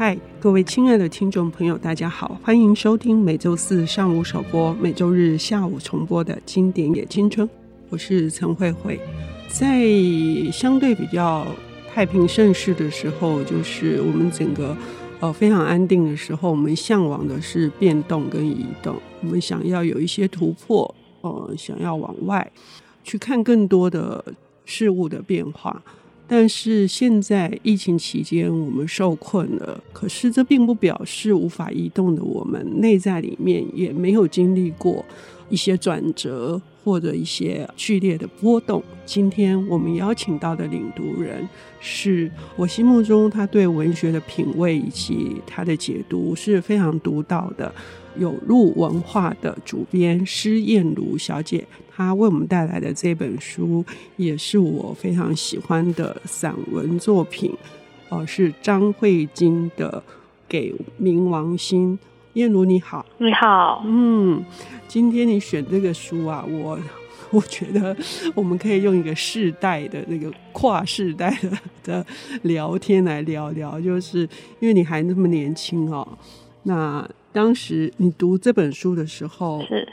嗨，各位亲爱的听众朋友，大家好，欢迎收听每周四上午首播、每周日下午重播的经典也青春。我是陈慧慧。在相对比较太平盛世的时候，就是我们整个呃非常安定的时候，我们向往的是变动跟移动，我们想要有一些突破，呃，想要往外去看更多的事物的变化。但是现在疫情期间，我们受困了。可是这并不表示无法移动的我们内在里面也没有经历过一些转折或者一些剧烈的波动。今天我们邀请到的领读人，是我心目中他对文学的品味以及他的解读是非常独到的。有路文化的主编施彦如小姐，她为我们带来的这本书也是我非常喜欢的散文作品，哦，是张慧晶的《给冥王星》。彦如你好，你好，嗯，今天你选这个书啊，我我觉得我们可以用一个世代的那个跨世代的的聊天来聊聊，就是因为你还那么年轻哦，那。当时你读这本书的时候，是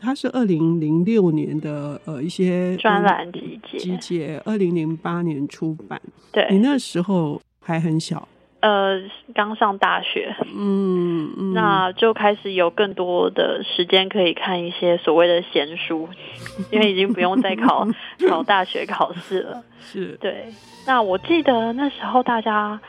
它是二零零六年的呃一些专栏集结，集结二零零八年出版。对，你那时候还很小，呃，刚上大学，嗯嗯，那就开始有更多的时间可以看一些所谓的闲书，因为已经不用再考 考大学考试了。是，对。那我记得那时候大家。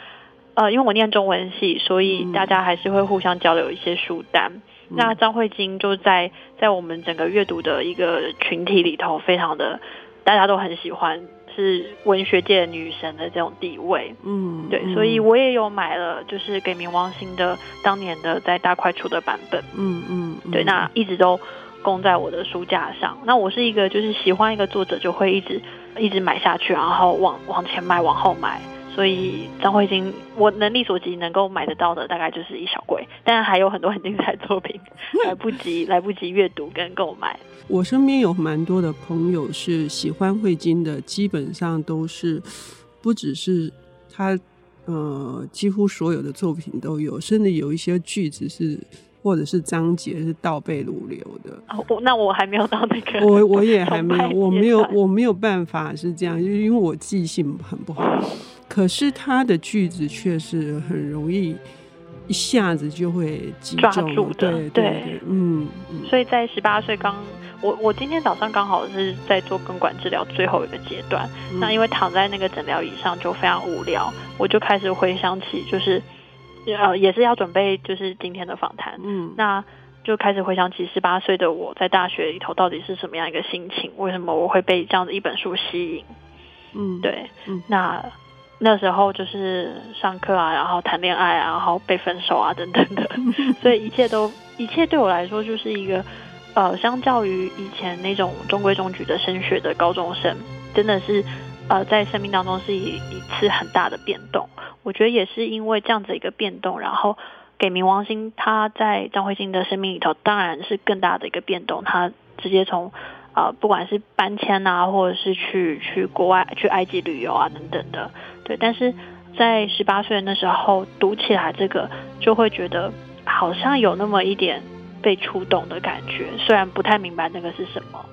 呃，因为我念中文系，所以大家还是会互相交流一些书单。嗯、那张慧晶就在在我们整个阅读的一个群体里头，非常的大家都很喜欢，是文学界的女神的这种地位。嗯，对，所以我也有买了，就是给冥王星的当年的在大块出的版本。嗯嗯，嗯，对，那一直都供在我的书架上。那我是一个就是喜欢一个作者，就会一直一直买下去，然后往往前买，往后买。所以张慧晶，我能力所及能够买得到的大概就是一小柜，但还有很多很精彩作品 来不及来不及阅读跟购买。我身边有蛮多的朋友是喜欢慧晶的，基本上都是不只是他，呃，几乎所有的作品都有，甚至有一些句子是或者是章节是倒背如流的。哦，那我还没有到那个，我我也还没有，我没有我没有办法是这样，就因为我记性很不好。可是他的句子却是很容易一下子就会抓住的，对，对，对，嗯，所以在十八岁刚，我我今天早上刚好是在做根管治疗最后一个阶段，嗯，那因为躺在那个诊疗椅上就非常无聊，我就开始回想起，就是呃也是要准备就是今天的访谈，嗯，那就开始回想起十八岁的我在大学里头到底是什么样一个心情，为什么我会被这样的一本书吸引，嗯，对，嗯，那。那时候就是上课啊，然后谈恋爱啊，然后被分手啊，等等的，所以一切都一切对我来说就是一个，呃，相较于以前那种中规中矩的升学的高中生，真的是，呃，在生命当中是一一次很大的变动。我觉得也是因为这样子一个变动，然后给冥王星，他在张慧晶的生命里头，当然是更大的一个变动。他直接从，呃，不管是搬迁啊，或者是去去国外去埃及旅游啊，等等的。对，但是在十八岁那时候读起来，这个就会觉得好像有那么一点被触动的感觉，虽然不太明白那个是什么。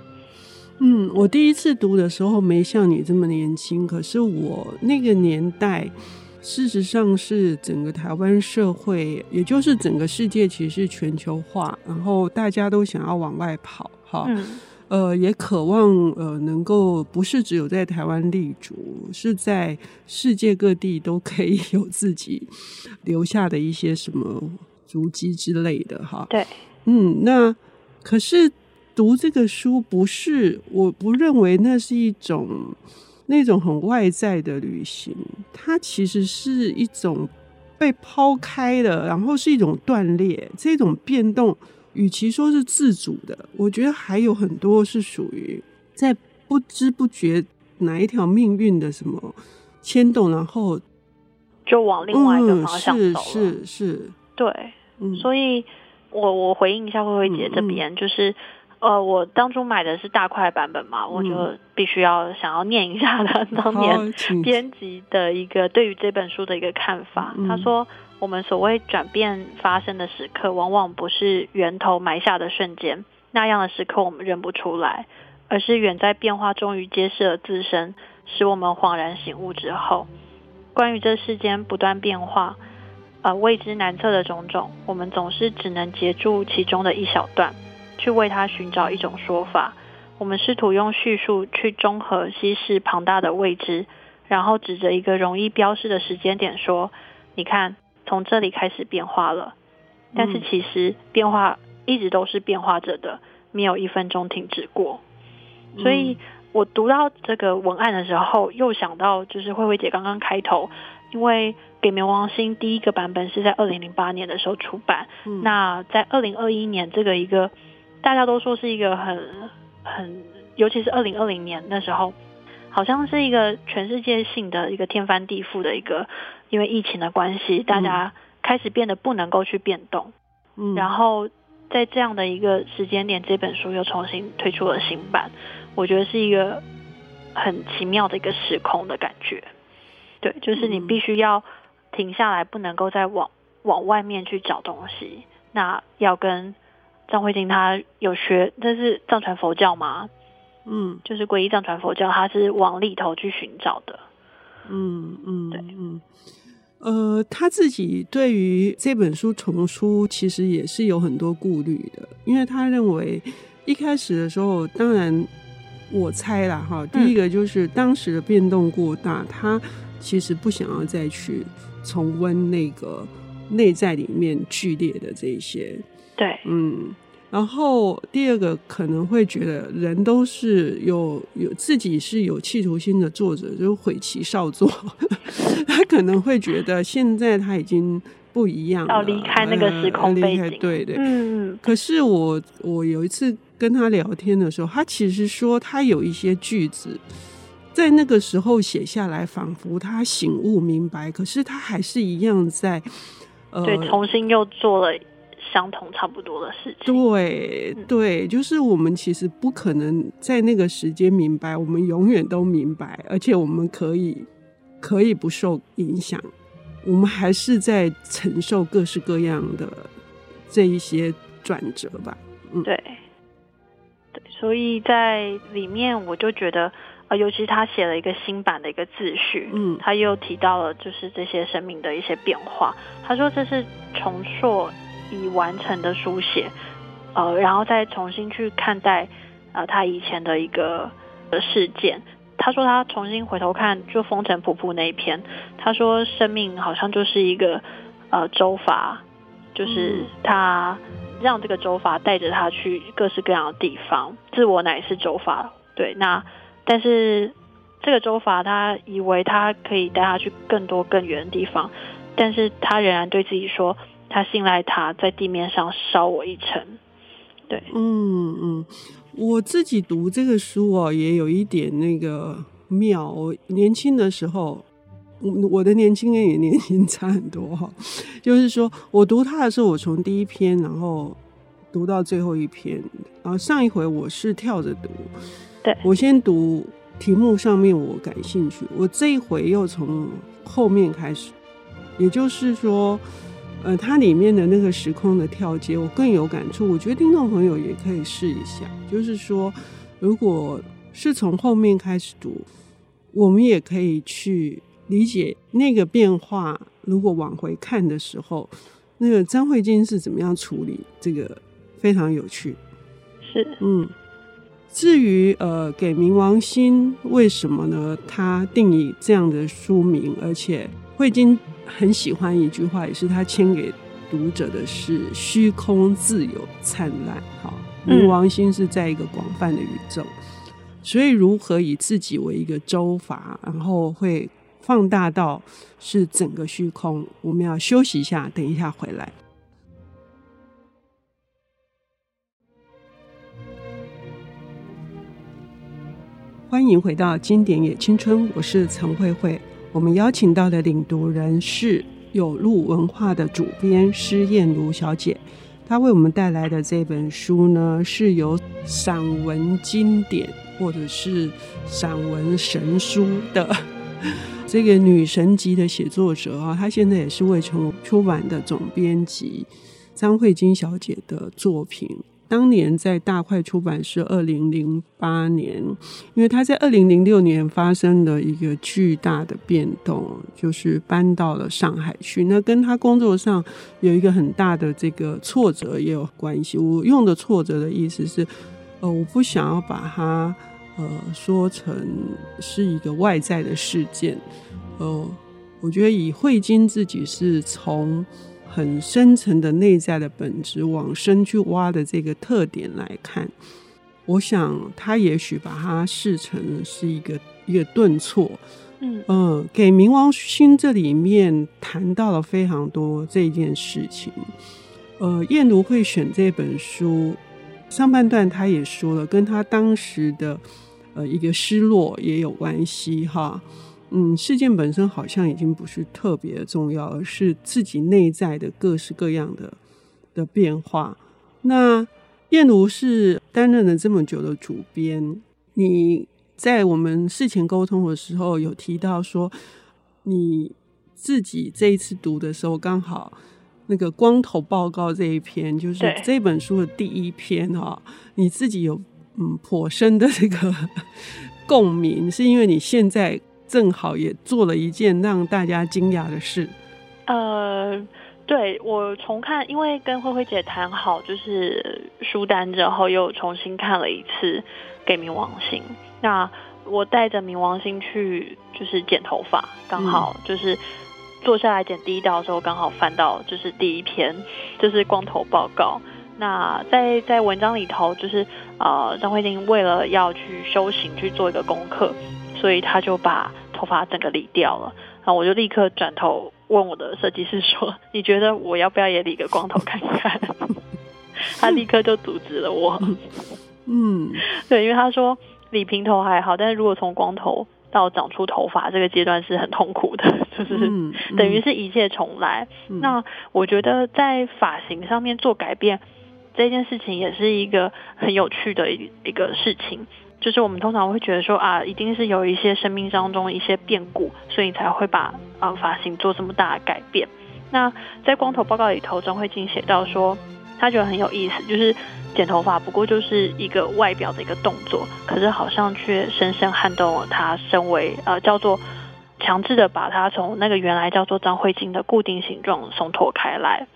嗯，我第一次读的时候没像你这么年轻，可是我那个年代，事实上是整个台湾社会，也就是整个世界，其实是全球化，然后大家都想要往外跑，哈。嗯呃，也渴望呃，能够不是只有在台湾立足，是在世界各地都可以 有自己留下的一些什么足迹之类的哈。对，嗯，那可是读这个书不是，我不认为那是一种那种很外在的旅行，它其实是一种被抛开的，然后是一种断裂，这种变动。与其说是自主的，我觉得还有很多是属于在不知不觉哪一条命运的什么牵动，然后就往另外一个方向走了。嗯、是是，是，对，嗯、所以我我回应一下慧慧姐这边，嗯、就是呃，我当初买的是大块版本嘛，嗯、我就必须要想要念一下他 当年 编辑的一个对于这本书的一个看法。嗯、他说。我们所谓转变发生的时刻，往往不是源头埋下的瞬间，那样的时刻我们认不出来，而是远在变化终于揭示了自身，使我们恍然醒悟之后，关于这世间不断变化，呃，未知难测的种种，我们总是只能截住其中的一小段，去为它寻找一种说法。我们试图用叙述去综合稀释庞大的未知，然后指着一个容易标示的时间点说：“你看。”从这里开始变化了，但是其实变化一直都是变化着的，没有一分钟停止过。所以我读到这个文案的时候，又想到就是慧慧姐刚刚开头，因为《给冥王星》第一个版本是在二零零八年的时候出版，嗯、那在二零二一年这个一个大家都说是一个很很，尤其是二零二零年那时候，好像是一个全世界性的一个天翻地覆的一个。因为疫情的关系，大家开始变得不能够去变动。嗯，然后在这样的一个时间点，这本书又重新推出了新版，我觉得是一个很奇妙的一个时空的感觉。对，就是你必须要停下来，不能够再往往外面去找东西。那要跟张慧晶他有学，这是藏传佛教吗？嗯，就是皈依藏传佛教，他是往里头去寻找的。嗯嗯，对，嗯，呃，他自己对于这本书重出，其实也是有很多顾虑的，因为他认为一开始的时候，当然我猜啦哈，第一个就是当时的变动过大，嗯、他其实不想要再去重温那个内在里面剧烈的这些，对，嗯。然后第二个可能会觉得人都是有有自己是有企图心的作者，就毁其少作。他可能会觉得现在他已经不一样了，要离开那个时空背景。呃、对对，嗯。可是我我有一次跟他聊天的时候，他其实说他有一些句子在那个时候写下来，仿佛他醒悟明白，可是他还是一样在呃，对，重新又做了。相同差不多的事情，对对，就是我们其实不可能在那个时间明白，我们永远都明白，而且我们可以可以不受影响，我们还是在承受各式各样的这一些转折吧。嗯，对，对，所以在里面我就觉得，呃，尤其他写了一个新版的一个自序，嗯，他又提到了就是这些生命的一些变化，他说这是重塑。已完成的书写，呃，然后再重新去看待，呃，他以前的一个的事件。他说他重新回头看，就风尘仆仆那一篇，他说生命好像就是一个呃周法，就是他让这个周法带着他去各式各样的地方，自我乃是周法。对，那但是这个周法他以为他可以带他去更多更远的地方，但是他仍然对自己说。他信赖他在地面上烧我一程，对，嗯嗯，我自己读这个书哦，也有一点那个妙。我年轻的时候，我的年轻跟你年轻差很多哈，就是说我读他的时候，我从第一篇然后读到最后一篇，然后上一回我是跳着读，对，我先读题目上面我感兴趣，我这一回又从后面开始，也就是说。呃，它里面的那个时空的跳接，我更有感触。我觉得听众朋友也可以试一下，就是说，如果是从后面开始读，我们也可以去理解那个变化。如果往回看的时候，那个张慧晶是怎么样处理这个，非常有趣。是，嗯。至于呃，给冥王星为什么呢？他定义这样的书名，而且慧晶很喜欢一句话，也是他签给读者的是“虚空自有灿烂”。哈，冥王星是在一个广泛的宇宙，所以如何以自己为一个州阀，然后会放大到是整个虚空。我们要休息一下，等一下回来。欢迎回到经典也青春，我是陈慧慧。我们邀请到的领读人是有路文化的主编施燕如小姐，她为我们带来的这本书呢，是由散文经典或者是散文神书的 这个女神级的写作者啊，她现在也是未城出版的总编辑，张慧晶小姐的作品。当年在大块出版是二零零八年，因为他在二零零六年发生了一个巨大的变动，就是搬到了上海去。那跟他工作上有一个很大的这个挫折也有关系。我用的挫折的意思是，呃，我不想要把它呃说成是一个外在的事件。呃，我觉得以慧晶自己是从。很深层的内在的本质，往深去挖的这个特点来看，我想他也许把它视成是一个一个顿挫。嗯嗯、呃，给冥王星这里面谈到了非常多这件事情。呃，燕如会选这本书，上半段他也说了，跟他当时的呃一个失落也有关系哈。嗯，事件本身好像已经不是特别重要，而是自己内在的各式各样的的变化。那燕如是担任了这么久的主编，你在我们事前沟通的时候有提到说，你自己这一次读的时候，刚好那个光头报告这一篇，就是这本书的第一篇哈，你自己有嗯颇深的这个 共鸣，是因为你现在。正好也做了一件让大家惊讶的事。呃，对，我重看，因为跟慧慧姐谈好就是书单之后，又重新看了一次《给冥王星》。那我带着冥王星去就是剪头发，刚好就是坐下来剪第一道的时候，刚好翻到就是第一篇，就是光头报告。那在在文章里头，就是呃张慧晶为了要去修行去做一个功课。所以他就把头发整个理掉了，然后我就立刻转头问我的设计师说：“你觉得我要不要也理个光头看看？” 他立刻就阻止了我。嗯，对，因为他说理平头还好，但是如果从光头到长出头发这个阶段是很痛苦的，就是等于是一切重来。那我觉得在发型上面做改变这件事情也是一个很有趣的一一个事情。就是我们通常会觉得说啊，一定是有一些生命当中一些变故，所以你才会把啊发型做这么大的改变。那在光头报告里头，张慧晶写到说，他觉得很有意思，就是剪头发不过就是一个外表的一个动作，可是好像却深深撼动了他身为呃叫做强制的把他从那个原来叫做张慧晶的固定形状松脱开来。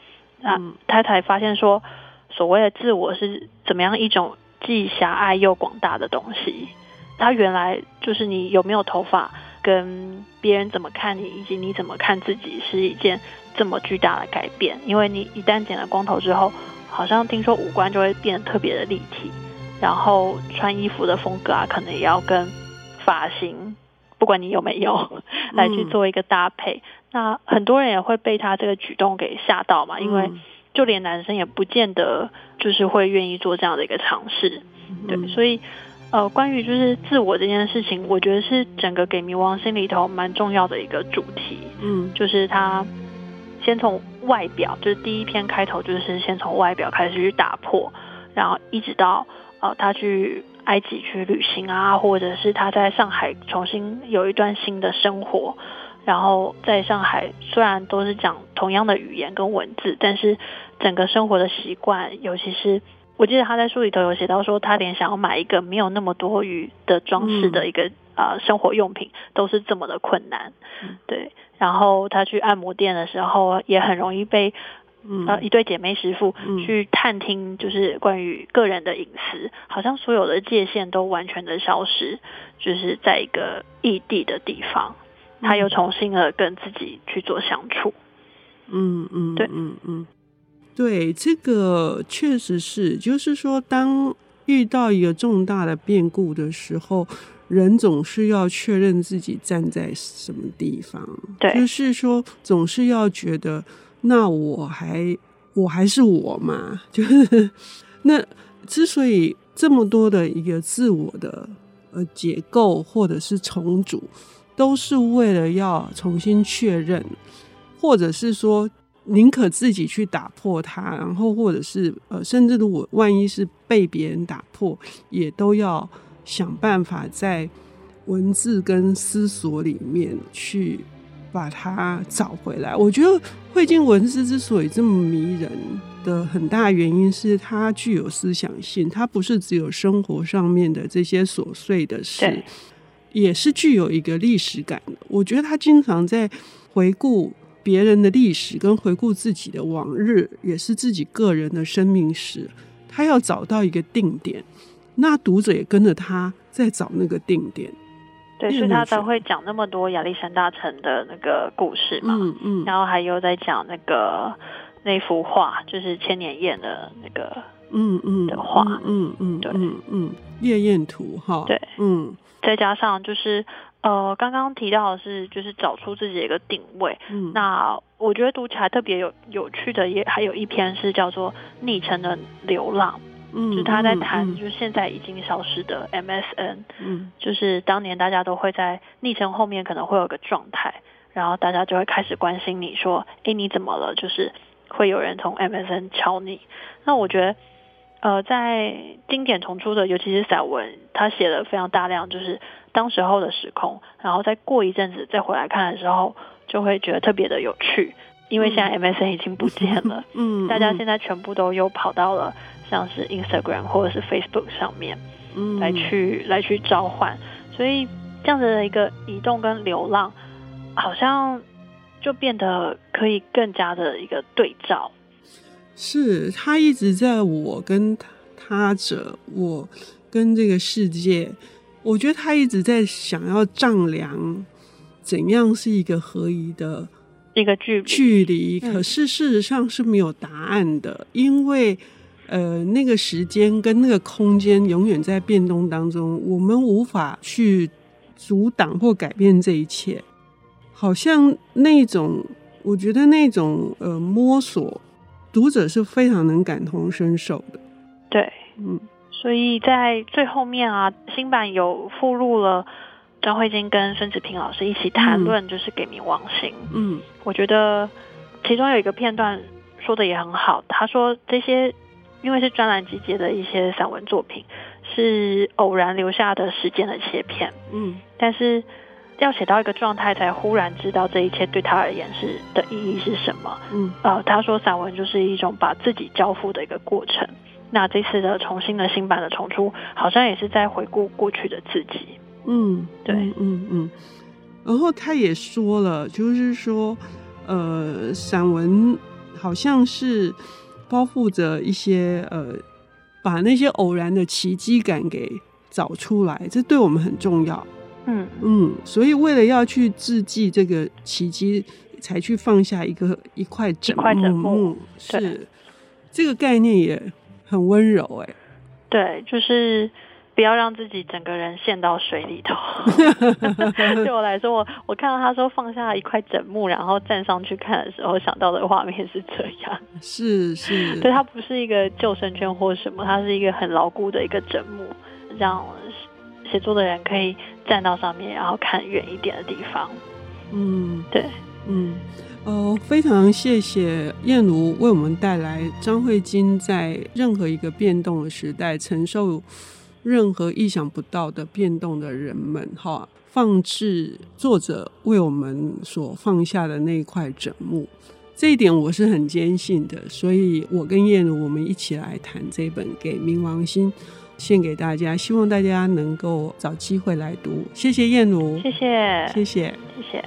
那他才发现说，所谓的自我是怎么样一种。既狭隘又广大的东西，它原来就是你有没有头发，跟别人怎么看你，以及你怎么看自己，是一件这么巨大的改变。因为你一旦剪了光头之后，好像听说五官就会变得特别的立体，然后穿衣服的风格啊，可能也要跟发型，不管你有没有，来去做一个搭配。嗯、那很多人也会被他这个举动给吓到嘛，因为。嗯就连男生也不见得就是会愿意做这样的一个尝试，对，所以呃，关于就是自我这件事情，我觉得是整个给冥王心里头蛮重要的一个主题，嗯，就是他先从外表，就是第一篇开头就是先从外表开始去打破，然后一直到呃他去埃及去旅行啊，或者是他在上海重新有一段新的生活。然后在上海，虽然都是讲同样的语言跟文字，但是整个生活的习惯，尤其是我记得他在书里头有写到说，他连想要买一个没有那么多余的装饰的一个啊、嗯呃、生活用品，都是这么的困难。嗯、对，然后他去按摩店的时候，也很容易被、嗯、呃一对姐妹师傅去探听，就是关于个人的隐私，好像所有的界限都完全的消失，就是在一个异地的地方。他又重新的跟自己去做相处，嗯嗯，对，嗯嗯，对，这个确实是，就是说，当遇到一个重大的变故的时候，人总是要确认自己站在什么地方，对，就是说，总是要觉得，那我还我还是我嘛，就是那之所以这么多的一个自我的呃解构或者是重组。都是为了要重新确认，或者是说宁可自己去打破它，然后或者是呃，甚至如果万一是被别人打破，也都要想办法在文字跟思索里面去把它找回来。我觉得汇金文字之所以这么迷人的很大原因是它具有思想性，它不是只有生活上面的这些琐碎的事，也是具有一个历史感的。我觉得他经常在回顾别人的历史，跟回顾自己的往日，也是自己个人的生命史。他要找到一个定点，那读者也跟着他在找那个定点。对，所以他才会讲那么多亚历山大城的那个故事嘛。嗯嗯。然后还有在讲那个那幅画，就是千年宴的那个嗯嗯的话，嗯嗯对嗯嗯夜宴图哈。对，嗯，再加上就是。呃，刚刚提到的是，就是找出自己的一个定位。嗯，那我觉得读起来特别有有趣的，也还有一篇是叫做《昵称的流浪》。嗯，就他在谈，就是现在已经消失的 MSN。嗯，就是当年大家都会在昵称后面可能会有个状态，然后大家就会开始关心你说，哎，你怎么了？就是会有人从 MSN 敲你。那我觉得，呃，在经典重出的，尤其是散文，他写了非常大量，就是。当时候的时空，然后再过一阵子再回来看的时候，就会觉得特别的有趣，因为现在 MSN 已经不见了，嗯，大家现在全部都又跑到了像是 Instagram 或者是 Facebook 上面，嗯，来去来去召唤，所以这样子的一个移动跟流浪，好像就变得可以更加的一个对照，是他一直在我跟他者，我跟这个世界。我觉得他一直在想要丈量怎样是一个合宜的一个距距离，可是事实上是没有答案的，因为呃，那个时间跟那个空间永远在变动当中，我们无法去阻挡或改变这一切。好像那种，我觉得那种呃摸索，读者是非常能感同身受的。对，嗯。所以在最后面啊，新版有附录了张慧晶跟孙子平老师一起谈论，就是给冥王星。嗯，我觉得其中有一个片段说的也很好。他说这些因为是专栏集结的一些散文作品，是偶然留下的时间的切片。嗯，但是要写到一个状态，才忽然知道这一切对他而言是的意义是什么。嗯，呃，他说散文就是一种把自己交付的一个过程。那这次的重新的新版的重出，好像也是在回顾过去的自己。嗯，对，嗯嗯。然后他也说了，就是说，呃，散文好像是包覆着一些呃，把那些偶然的奇迹感给找出来，这对我们很重要。嗯嗯，所以为了要去致敬这个奇迹，才去放下一个一块枕木，是这个概念也。很温柔哎、欸，对，就是不要让自己整个人陷到水里头。对我来说，我我看到他说放下一块枕木，然后站上去看的时候，想到的画面是这样。是是，对，它不是一个救生圈或什么，它是一个很牢固的一个枕木，让写作的人可以站到上面，然后看远一点的地方。嗯，对，嗯。哦，非常谢谢燕如为我们带来张慧晶在任何一个变动的时代，承受任何意想不到的变动的人们，哈，放置作者为我们所放下的那一块枕木，这一点我是很坚信的。所以，我跟燕如我们一起来谈这本《给冥王星》，献给大家，希望大家能够找机会来读。谢谢燕如，谢谢，谢谢，谢谢。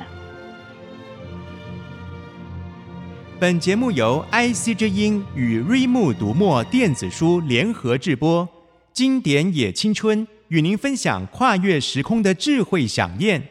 本节目由 IC 之音与瑞木读墨电子书联合制播，经典也青春与您分享跨越时空的智慧饗宴。